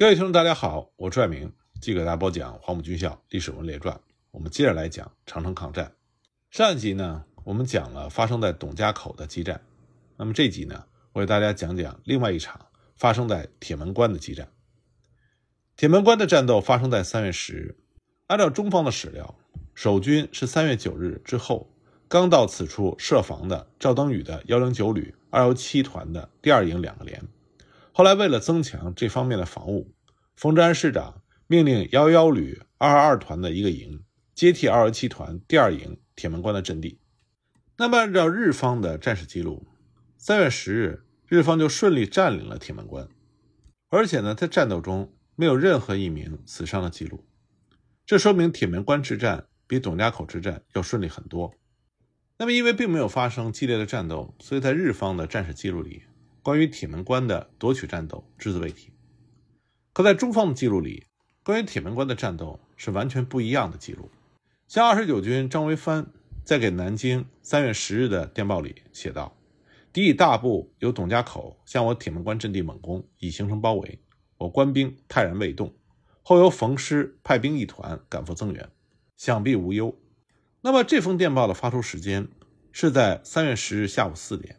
各位听众，大家好，我朱爱明，继续给大家播讲《黄埔军校历史文列传》。我们接着来讲长城抗战。上一集呢，我们讲了发生在董家口的激战。那么这集呢，我给大家讲讲另外一场发生在铁门关的激战。铁门关的战斗发生在三月十日。按照中方的史料，守军是三月九日之后刚到此处设防的赵登禹的幺零九旅二幺七团的第二营两个连。后来，为了增强这方面的防务，冯治安师长命令幺幺旅二二二团的一个营接替二幺七团第二营铁门关的阵地。那么，按照日方的战史记录，三月十日，日方就顺利占领了铁门关，而且呢，在战斗中没有任何一名死伤的记录。这说明铁门关之战比董家口之战要顺利很多。那么，因为并没有发生激烈的战斗，所以在日方的战史记录里。关于铁门关的夺取战斗只字未提，可在中方的记录里，关于铁门关的战斗是完全不一样的记录。像二十九军张维藩在给南京三月十日的电报里写道：“敌以大部由董家口向我铁门关阵地猛攻，已形成包围，我官兵泰然未动。后由冯师派兵一团赶赴增援，想必无忧。”那么这封电报的发出时间是在三月十日下午四点，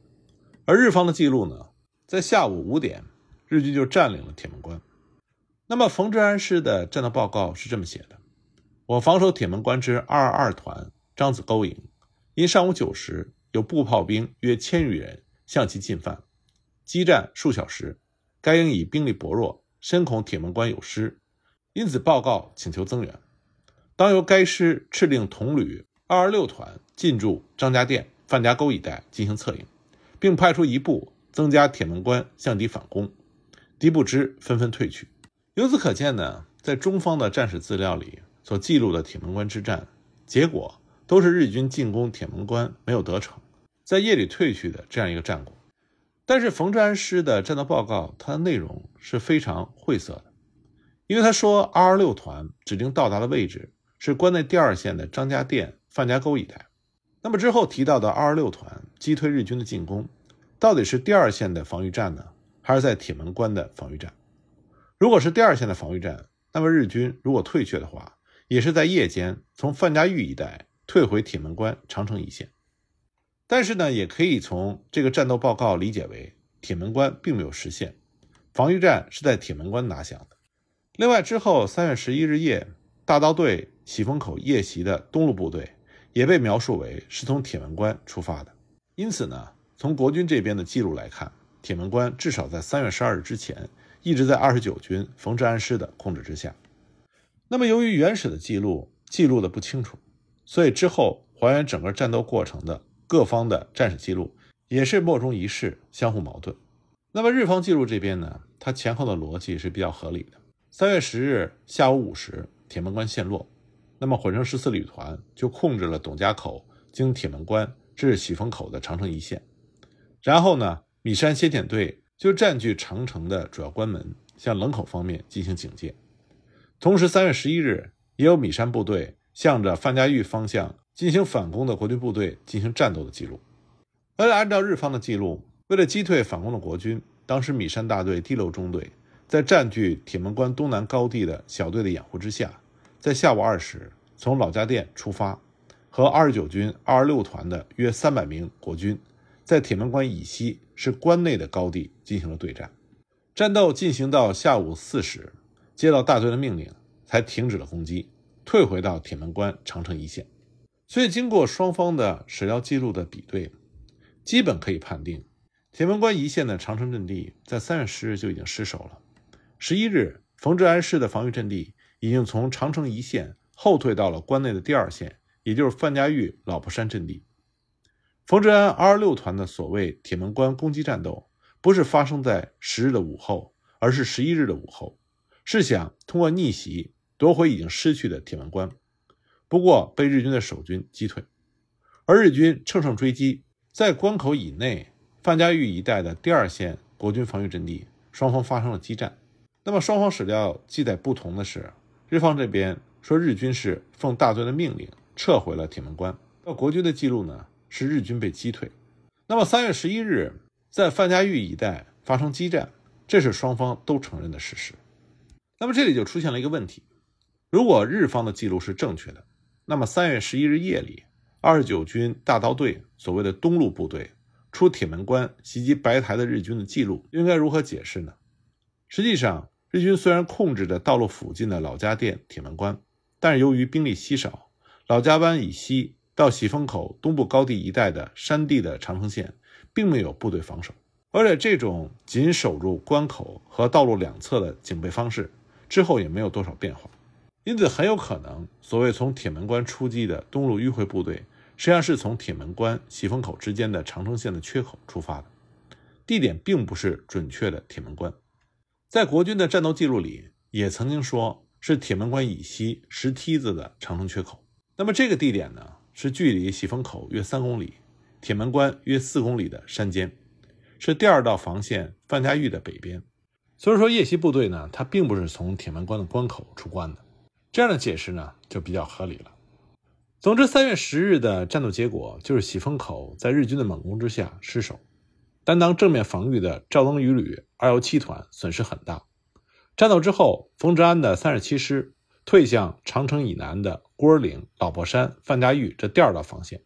而日方的记录呢？在下午五点，日军就占领了铁门关。那么，冯治安师的战斗报告是这么写的：我防守铁门关之二二二团张子沟营，因上午九时有步炮兵约千余人向其进犯，激战数小时，该营以兵力薄弱，深恐铁门关有失，因此报告请求增援。当由该师敕令同旅二二六团进驻张家店、范家沟一带进行策应，并派出一部。增加铁门关向敌反攻，敌不知，纷纷退去。由此可见呢，在中方的战史资料里所记录的铁门关之战，结果都是日军进攻铁门关没有得逞，在夜里退去的这样一个战果。但是冯治安师的战斗报告，它的内容是非常晦涩的，因为他说二二六团指定到达的位置是关内第二线的张家店、范家沟一带。那么之后提到的二二六团击退日军的进攻。到底是第二线的防御战呢，还是在铁门关的防御战？如果是第二线的防御战，那么日军如果退却的话，也是在夜间从范家峪一带退回铁门关长城一线。但是呢，也可以从这个战斗报告理解为铁门关并没有实现，防御战是在铁门关打响的。另外，之后三月十一日夜，大刀队喜峰口夜袭的东路部队也被描述为是从铁门关出发的。因此呢。从国军这边的记录来看，铁门关至少在三月十二日之前一直在二十九军冯治安师的控制之下。那么，由于原始的记录记录的不清楚，所以之后还原整个战斗过程的各方的战史记录也是莫衷一是，相互矛盾。那么日方记录这边呢，它前后的逻辑是比较合理的。三月十日下午五时，铁门关陷落，那么混成十四旅团就控制了董家口经铁门关至喜峰口的长城一线。然后呢，米山先遣队就占据长城的主要关门，向冷口方面进行警戒。同时，三月十一日，也有米山部队向着范家峪方向进行反攻的国军部队进行战斗的记录。而按照日方的记录，为了击退反攻的国军，当时米山大队第六中队在占据铁门关东南高地的小队的掩护之下，在下午二时从老家店出发，和二十九军二十六团的约三百名国军。在铁门关以西是关内的高地进行了对战，战斗进行到下午四时，接到大队的命令，才停止了攻击，退回到铁门关长城一线。所以，经过双方的史料记录的比对，基本可以判定，铁门关一线的长城阵地在三月十日就已经失守了。十一日，冯治安师的防御阵地已经从长城一线后退到了关内的第二线，也就是范家峪老婆山阵地。冯治安二二六团的所谓铁门关攻击战斗，不是发生在十日的午后，而是十一日的午后，是想通过逆袭夺回已经失去的铁门关。不过被日军的守军击退，而日军乘胜追击，在关口以内范家峪一带的第二线国军防御阵地，双方发生了激战。那么双方史料记载不同的是，日方这边说日军是奉大队的命令撤回了铁门关，而国军的记录呢？是日军被击退，那么三月十一日在范家峪一带发生激战，这是双方都承认的事实。那么这里就出现了一个问题：如果日方的记录是正确的，那么三月十一日夜里，二十九军大刀队所谓的东路部队出铁门关袭击白台的日军的记录，应该如何解释呢？实际上，日军虽然控制着道路附近的老家店铁门关，但是由于兵力稀少，老家湾以西到喜峰口东部高地一带的山地的长城线，并没有部队防守，而且这种仅守住关口和道路两侧的警备方式之后也没有多少变化，因此很有可能所谓从铁门关出击的东路迂回部队，实际上是从铁门关喜峰口之间的长城线的缺口出发的，地点并不是准确的铁门关。在国军的战斗记录里，也曾经说是铁门关以西石梯子的长城缺口。那么这个地点呢，是距离喜峰口约三公里、铁门关约四公里的山间，是第二道防线范家峪的北边。所以说，夜袭部队呢，它并不是从铁门关的关口出关的。这样的解释呢，就比较合理了。总之，三月十日的战斗结果就是喜峰口在日军的猛攻之下失守。担当正面防御的赵登禹旅二幺七团损失很大。战斗之后，冯治安的三十七师退向长城以南的郭尔岭、老婆山、范家峪这第二道防线，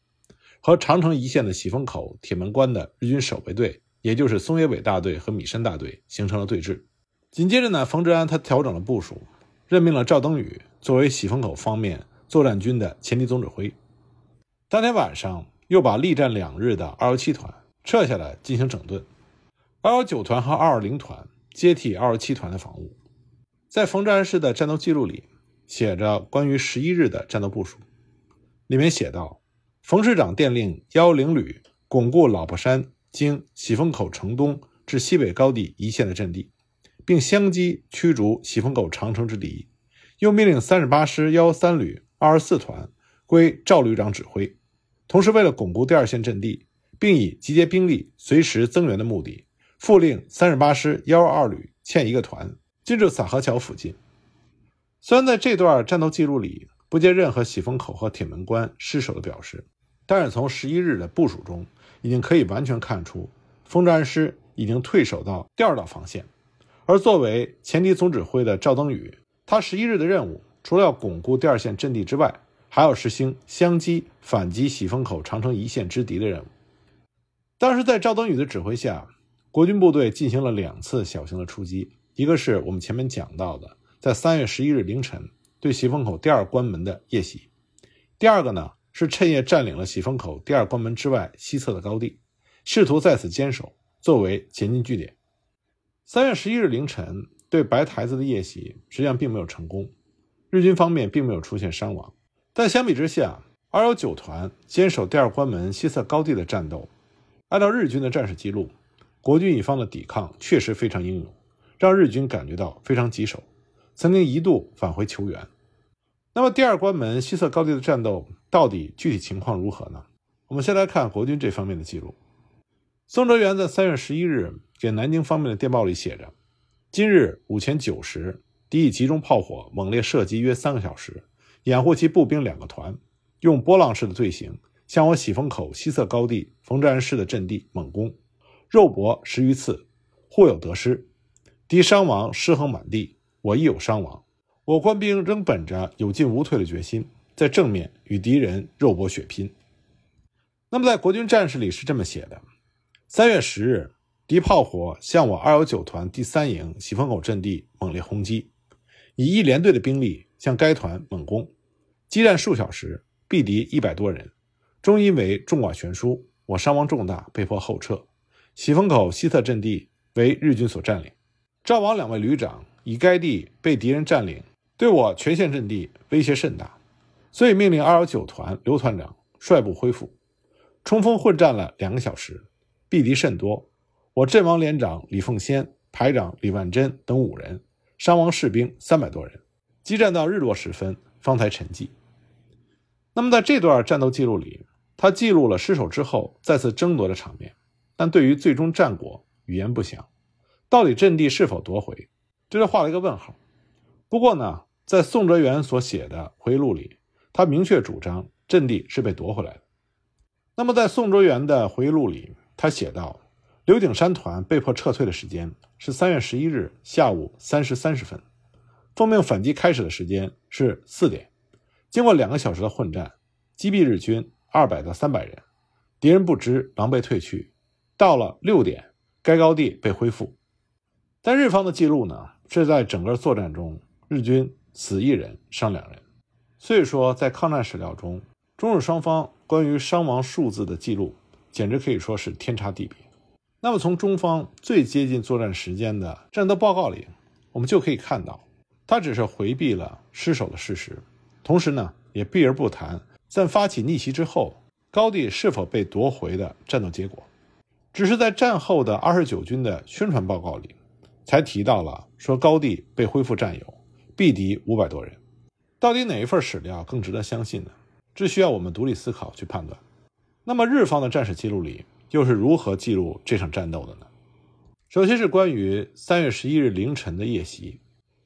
和长城一线的喜峰口、铁门关的日军守备队，也就是松野伟大队和米山大队形成了对峙。紧接着呢，冯治安他调整了部署，任命了赵登禹作为喜峰口方面作战军的前敌总指挥。当天晚上，又把力战两日的二幺七团。撤下来进行整顿，二幺九团和二二零团接替二幺七团的防务。在冯治安式的战斗记录里写着关于十一日的战斗部署，里面写道：冯师长电令幺零旅巩固老婆山经喜峰口城东至西北高地一线的阵地，并相机驱逐喜峰口长城之敌。又命令三十八师幺三旅二十四团归赵旅长指挥。同时，为了巩固第二线阵地。并以集结兵力、随时增援的目的，复令三十八师幺二旅欠一个团进驻洒河桥附近。虽然在这段战斗记录里不见任何喜峰口和铁门关失守的表示，但是从十一日的部署中，已经可以完全看出，冯治安师已经退守到第二道防线。而作为前敌总指挥的赵登禹，他十一日的任务除了要巩固第二线阵地之外，还要实行相击反击喜峰口长城一线之敌的任务。当时在赵登禹的指挥下，国军部队进行了两次小型的出击，一个是我们前面讲到的，在三月十一日凌晨对喜峰口第二关门的夜袭；第二个呢是趁夜占领了喜峰口第二关门之外西侧的高地，试图在此坚守，作为前进据点。三月十一日凌晨对白台子的夜袭实际上并没有成功，日军方面并没有出现伤亡，但相比之下，二幺九团坚守第二关门西侧高地的战斗。按照日军的战史记录，国军一方的抵抗确实非常英勇，让日军感觉到非常棘手，曾经一度返回求援。那么第二关门西侧高地的战斗到底具体情况如何呢？我们先来看国军这方面的记录。宋哲元在三月十一日给南京方面的电报里写着：“今日午前九时，敌以集中炮火猛烈射击约三个小时，掩护其步兵两个团，用波浪式的队形。”向我喜峰口西侧高地冯治安师的阵地猛攻，肉搏十余次，互有得失，敌伤亡尸横满地，我亦有伤亡。我官兵仍本着有进无退的决心，在正面与敌人肉搏血拼。那么在国军战士里是这么写的：三月十日，敌炮火向我二幺九团第三营喜峰口阵地猛烈轰击，以一连队的兵力向该团猛攻，激战数小时，毙敌一百多人。终因为众寡悬殊，我伤亡重大，被迫后撤。喜峰口西侧阵地为日军所占领。赵王两位旅长以该地被敌人占领，对我全线阵地威胁甚大，所以命令二幺九团刘团长率部恢复。冲锋混战了两个小时，毙敌甚多。我阵亡连长李凤仙、排长李万珍等五人，伤亡士兵三百多人。激战到日落时分，方才沉寂。那么在这段战斗记录里。他记录了失守之后再次争夺的场面，但对于最终战果语言不详。到底阵地是否夺回，这就画了一个问号。不过呢，在宋哲元所写的回忆录里，他明确主张阵地是被夺回来的。那么在宋哲元的回忆录里，他写道：刘景山团被迫撤退的时间是三月十一日下午三时三十分，奉命反击开始的时间是四点。经过两个小时的混战，击毙日军二百到三百人，敌人不知，狼狈退去。到了六点，该高地被恢复。但日方的记录呢，是在整个作战中，日军死一人，伤两人。所以说，在抗战史料中，中日双方关于伤亡数字的记录，简直可以说是天差地别。那么，从中方最接近作战时间的战斗报告里，我们就可以看到，他只是回避了失守的事实。同时呢，也避而不谈在发起逆袭之后，高地是否被夺回的战斗结果，只是在战后的二十九军的宣传报告里，才提到了说高地被恢复占有，毙敌五百多人。到底哪一份史料更值得相信呢？这需要我们独立思考去判断。那么日方的战史记录里又是如何记录这场战斗的呢？首先是关于三月十一日凌晨的夜袭，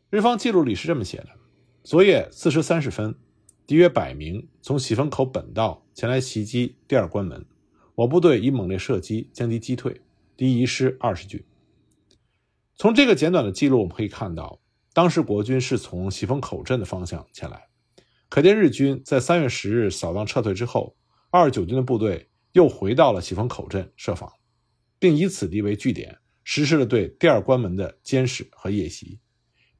日方记录里是这么写的。昨夜四时三十分，敌约百名从喜峰口本道前来袭击第二关门，我部队以猛烈射击将其击退，敌遗失二十具。从这个简短的记录，我们可以看到，当时国军是从喜峰口镇的方向前来，可见日军在三月十日扫荡撤退之后，二十九军的部队又回到了喜峰口镇设防，并以此地为据点，实施了对第二关门的监视和夜袭。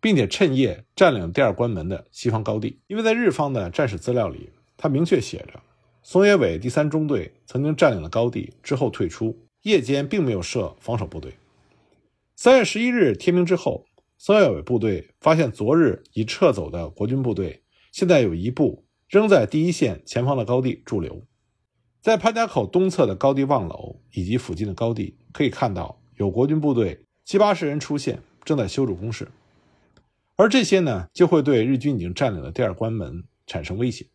并且趁夜占领第二关门的西方高地，因为在日方的战史资料里，他明确写着，松野伟第三中队曾经占领了高地之后退出，夜间并没有设防守部队。三月十一日天明之后，松野伟部队发现昨日已撤走的国军部队，现在有一部仍在第一线前方的高地驻留，在潘家口东侧的高地望楼以及附近的高地，可以看到有国军部队七八十人出现，正在修筑工事。而这些呢，就会对日军已经占领的第二关门产生威胁，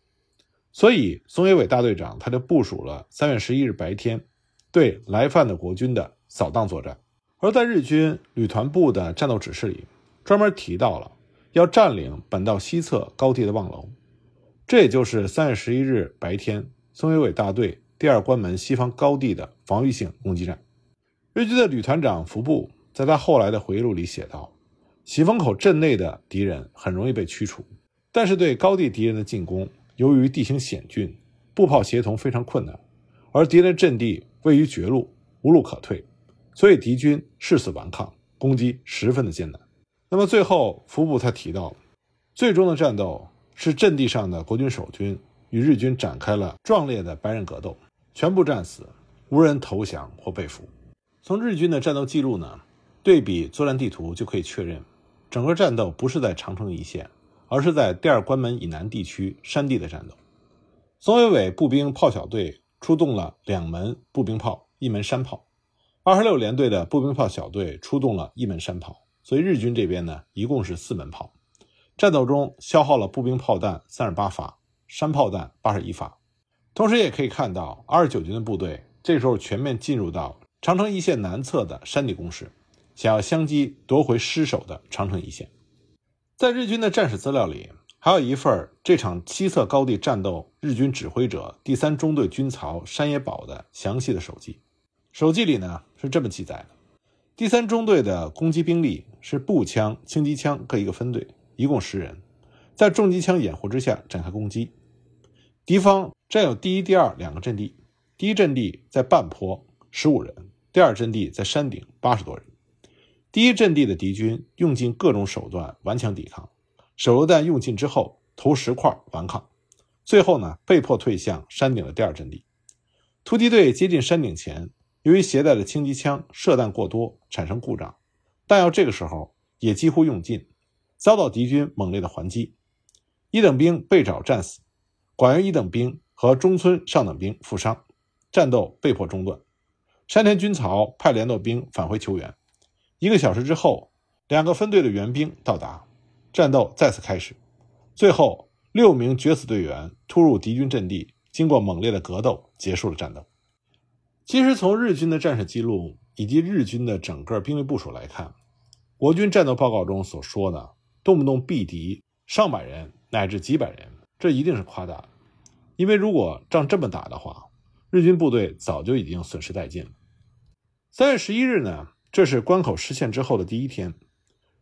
所以松野伟大队长他就部署了三月十一日白天对来犯的国军的扫荡作战。而在日军旅团部的战斗指示里，专门提到了要占领本道西侧高地的望楼，这也就是三月十一日白天松野伟大队第二关门西方高地的防御性攻击战。日军的旅团长服部在他后来的回忆录里写道。喜峰口镇内的敌人很容易被驱除，但是对高地敌人的进攻，由于地形险峻，步炮协同非常困难，而敌人阵地位于绝路，无路可退，所以敌军誓死顽抗，攻击十分的艰难。那么最后，服部他提到，最终的战斗是阵地上的国军守军与日军展开了壮烈的白刃格斗，全部战死，无人投降或被俘。从日军的战斗记录呢，对比作战地图就可以确认。整个战斗不是在长城一线，而是在第二关门以南地区山地的战斗。松尾伟步兵炮小队出动了两门步兵炮，一门山炮；二十六联队的步兵炮小队出动了一门山炮。所以日军这边呢，一共是四门炮。战斗中消耗了步兵炮弹三十八发，山炮弹八十一发。同时也可以看到，二十九军的部队这时候全面进入到长城一线南侧的山地攻势。想要相机夺回失守的长城一线，在日军的战史资料里，还有一份这场七侧高地战斗日军指挥者第三中队军曹山野保的详细的手记。手记里呢是这么记载的：第三中队的攻击兵力是步枪、轻机枪各一个分队，一共十人，在重机枪掩护之下展开攻击。敌方占有第一、第二两个阵地，第一阵地在半坡，十五人；第二阵地在山顶，八十多人。第一阵地的敌军用尽各种手段顽强抵抗，手榴弹用尽之后投石块顽抗，最后呢被迫退向山顶的第二阵地。突击队接近山顶前，由于携带的轻机枪射弹过多产生故障，弹药这个时候也几乎用尽，遭到敌军猛烈的还击，一等兵被找战死，广元一等兵和中村上等兵负伤，战斗被迫中断。山田军曹派联络兵返回求援。一个小时之后，两个分队的援兵到达，战斗再次开始。最后，六名决死队员突入敌军阵地，经过猛烈的格斗，结束了战斗。其实，从日军的战事记录以及日军的整个兵力部署来看，国军战斗报告中所说的动不动毙敌上百人乃至几百人，这一定是夸大的。因为如果仗这么打的话，日军部队早就已经损失殆尽了。三月十一日呢？这是关口失陷之后的第一天，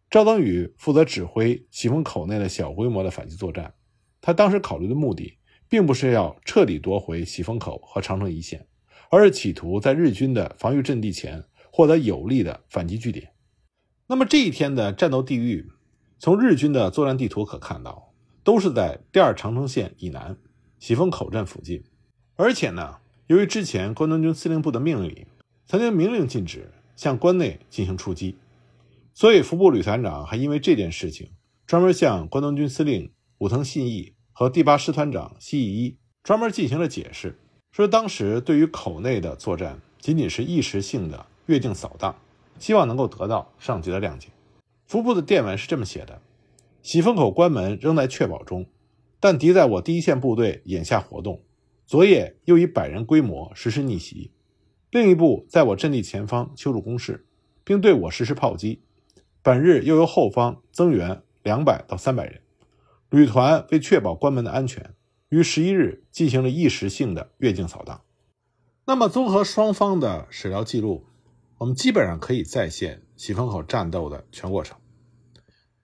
赵登禹负责指挥喜峰口内的小规模的反击作战。他当时考虑的目的，并不是要彻底夺回喜峰口和长城一线，而是企图在日军的防御阵地前获得有力的反击据点。那么这一天的战斗地域，从日军的作战地图可看到，都是在第二长城线以南喜峰口镇附近。而且呢，由于之前关东军司令部的命令里曾经明令禁止向关内进行出击，所以服部旅团长还因为这件事情专门向关东军司令武藤信义。和第八师团长西义一专门进行了解释，说当时对于口内的作战仅仅是一时性的越境扫荡，希望能够得到上级的谅解。服部的电文是这么写的：喜峰口关门仍在确保中，但敌在我第一线部队眼下活动，昨夜又以百人规模实施逆袭，另一部在我阵地前方修筑工事，并对我实施炮击。本日又由后方增援两百到三百人。旅团为确保关门的安全，于十一日进行了一时性的越境扫荡。那么，综合双方的史料记录，我们基本上可以再现喜峰口战斗的全过程。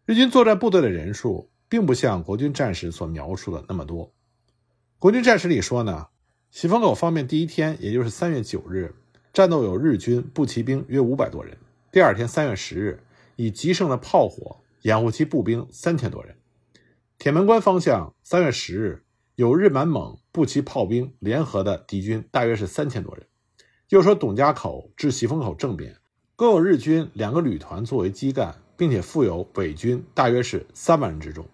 日军作战部队的人数并不像国军战士所描述的那么多。国军战史里说呢，喜峰口方面第一天，也就是三月九日，战斗有日军步骑兵约五百多人；第二天三月十日，以极盛的炮火掩护其步兵三千多人。铁门关方向，三月十日有日满蒙步骑炮兵联合的敌军，大约是三千多人。又说董家口至喜峰口正边，共有日军两个旅团作为基干，并且附有伪军，大约是三万人之众。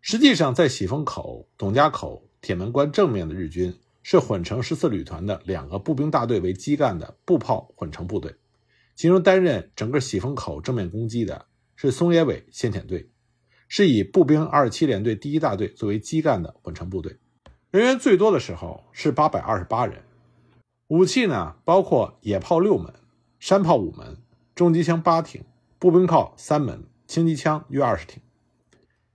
实际上，在喜峰口、董家口、铁门关正面的日军是混成十四旅团的两个步兵大队为基干的步炮混成部队，其中担任整个喜峰口正面攻击的是松野尾先遣队。是以步兵二十七联队第一大队作为基干的混成部队，人员最多的时候是八百二十八人。武器呢，包括野炮六门、山炮五门、重机枪八挺、步兵炮三门、轻机枪约二十挺。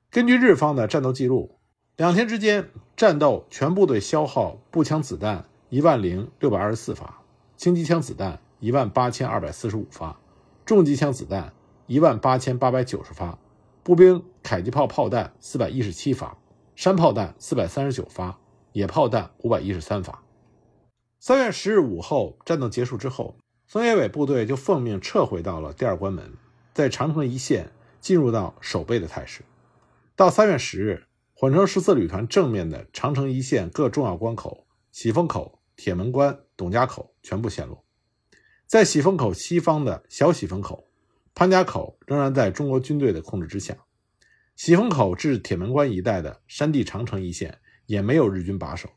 根据日方的战斗记录，两天之间战斗全部队消耗步枪子弹一万零六百二十四发，轻机枪子弹一万八千二百四十五发，重机枪子弹一万八千八百九十发。步兵迫击炮炮弹四百一十七发，山炮弹四百三十九发，野炮弹五百一十三发。三月十日午后，战斗结束之后，松野尾部队就奉命撤回到了第二关门，在长城一线进入到守备的态势。到三月十日，混成十四旅团正面的长城一线各重要关口——喜峰口、铁门关、董家口全部陷落。在喜峰口西方的小喜峰口。潘家口仍然在中国军队的控制之下，喜峰口至铁门关一带的山地长城一线也没有日军把守。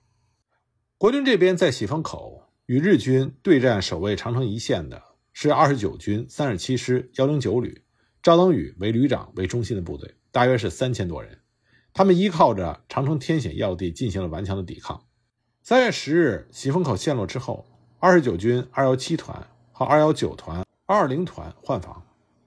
国军这边在喜峰口与日军对战守卫长城一线的是二十九军三十七师幺零九旅，赵登禹为旅长为中心的部队，大约是三千多人。他们依靠着长城天险要地进行了顽强的抵抗。三月十日，喜峰口陷落之后，二十九军二幺七团和二幺九团、二二零团换防。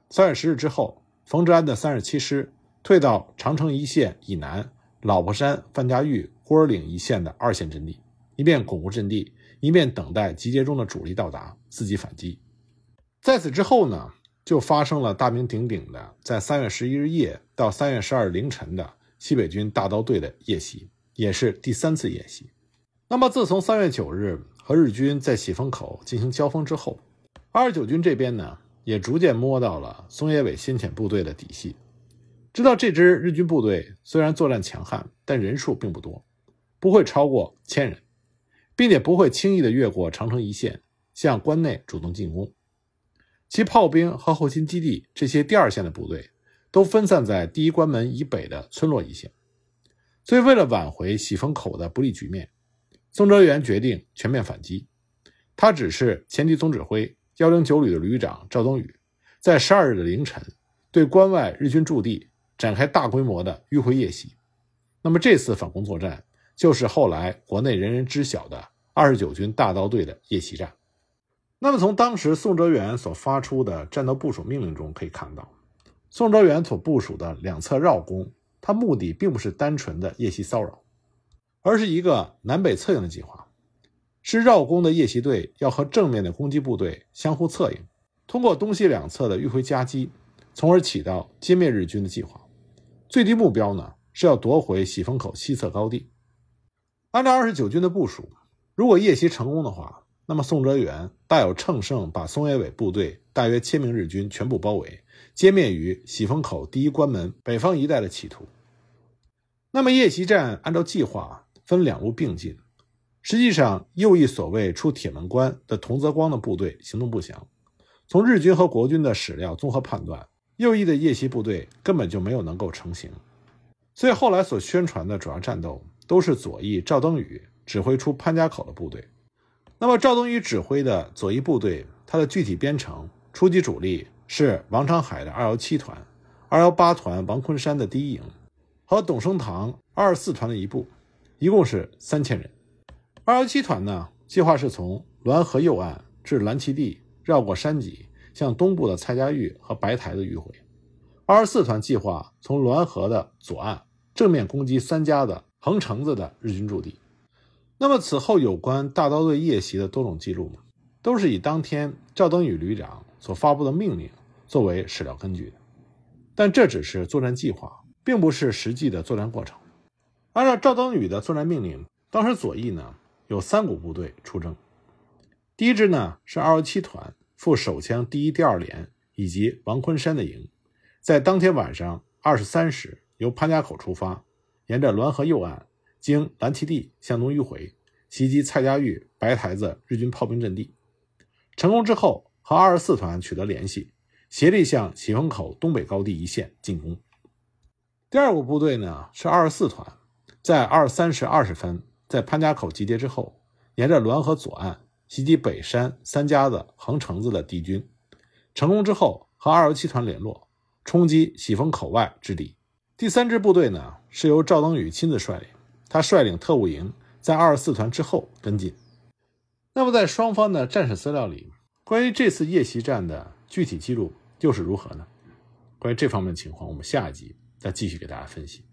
三月十日之后，冯治安的三十七师退到长城一线以南老婆山、范家峪、孤儿岭一线的二线阵地，一面巩固阵地，一面等待集结中的主力到达，伺机反击。在此之后呢，就发生了大名鼎鼎的在三月十一日夜到三月十二日凌晨的西北军大刀队的夜袭，也是第三次夜袭。那么，自从三月九日和日军在喜峰口进行交锋之后，二十九军这边呢？也逐渐摸到了松野尾先遣部队的底细，知道这支日军部队虽然作战强悍，但人数并不多，不会超过千人，并且不会轻易的越过长城一线向关内主动进攻。其炮兵和后勤基地这些第二线的部队都分散在第一关门以北的村落一线，所以为了挽回喜峰口的不利局面，宋哲元决定全面反击。他指示前敌总指挥。幺零九旅的旅长赵登禹，在十二日的凌晨，对关外日军驻地展开大规模的迂回夜袭。那么这次反攻作战，就是后来国内人人知晓的二十九军大刀队的夜袭战。那么从当时宋哲元所发出的战斗部署命令中可以看到，宋哲元所部署的两侧绕攻，他目的并不是单纯的夜袭骚扰，而是一个南北策应的计划。是绕攻的夜袭队要和正面的攻击部队相互策应，通过东西两侧的迂回夹击，从而起到歼灭日军的计划。最低目标呢是要夺回喜峰口西侧高地。按照二十九军的部署，如果夜袭成功的话，那么宋哲元大有乘胜把松野伟部队大约千名日军全部包围，歼灭于喜峰口第一关门北方一带的企图。那么夜袭战按照计划分两路并进。实际上，右翼所谓出铁门关的童泽光的部队行动不详。从日军和国军的史料综合判断，右翼的夜袭部队根本就没有能够成型。所以后来所宣传的主要战斗都是左翼赵登禹指挥出潘家口的部队。那么赵登禹指挥的左翼部队，它的具体编成、初级主力是王长海的二幺七团、二幺八团王昆山的第一营和董升堂二四团的一部，一共是三千人。二幺七团呢，计划是从滦河右岸至蓝旗地，绕过山脊，向东部的蔡家峪和白台的迂回。二十四团计划从滦河的左岸正面攻击三家的横城子的日军驻地。那么此后有关大刀队夜袭的多种记录呢，都是以当天赵登禹旅长所发布的命令作为史料根据的。但这只是作战计划，并不是实际的作战过程。按照赵登禹的作战命令，当时左翼呢？有三股部队出征，第一支呢是二十七团副手枪第一、第二连以及王昆山的营，在当天晚上二十三时由潘家口出发，沿着滦河右岸经蓝旗地向东迂回，袭击蔡家峪、白台子日军炮兵阵地。成功之后，和二十四团取得联系，协力向喜峰口东北高地一线进攻。第二股部队呢是二十四团，在二三时二十分。在潘家口集结之后，沿着滦河左岸袭击北山三家子横城子的敌军，成功之后和二十七团联络，冲击喜峰口外之敌。第三支部队呢是由赵登禹亲自率领，他率领特务营在二十四团之后跟进。那么在双方的战史资料里，关于这次夜袭战的具体记录又是如何呢？关于这方面情况，我们下一集再继续给大家分析。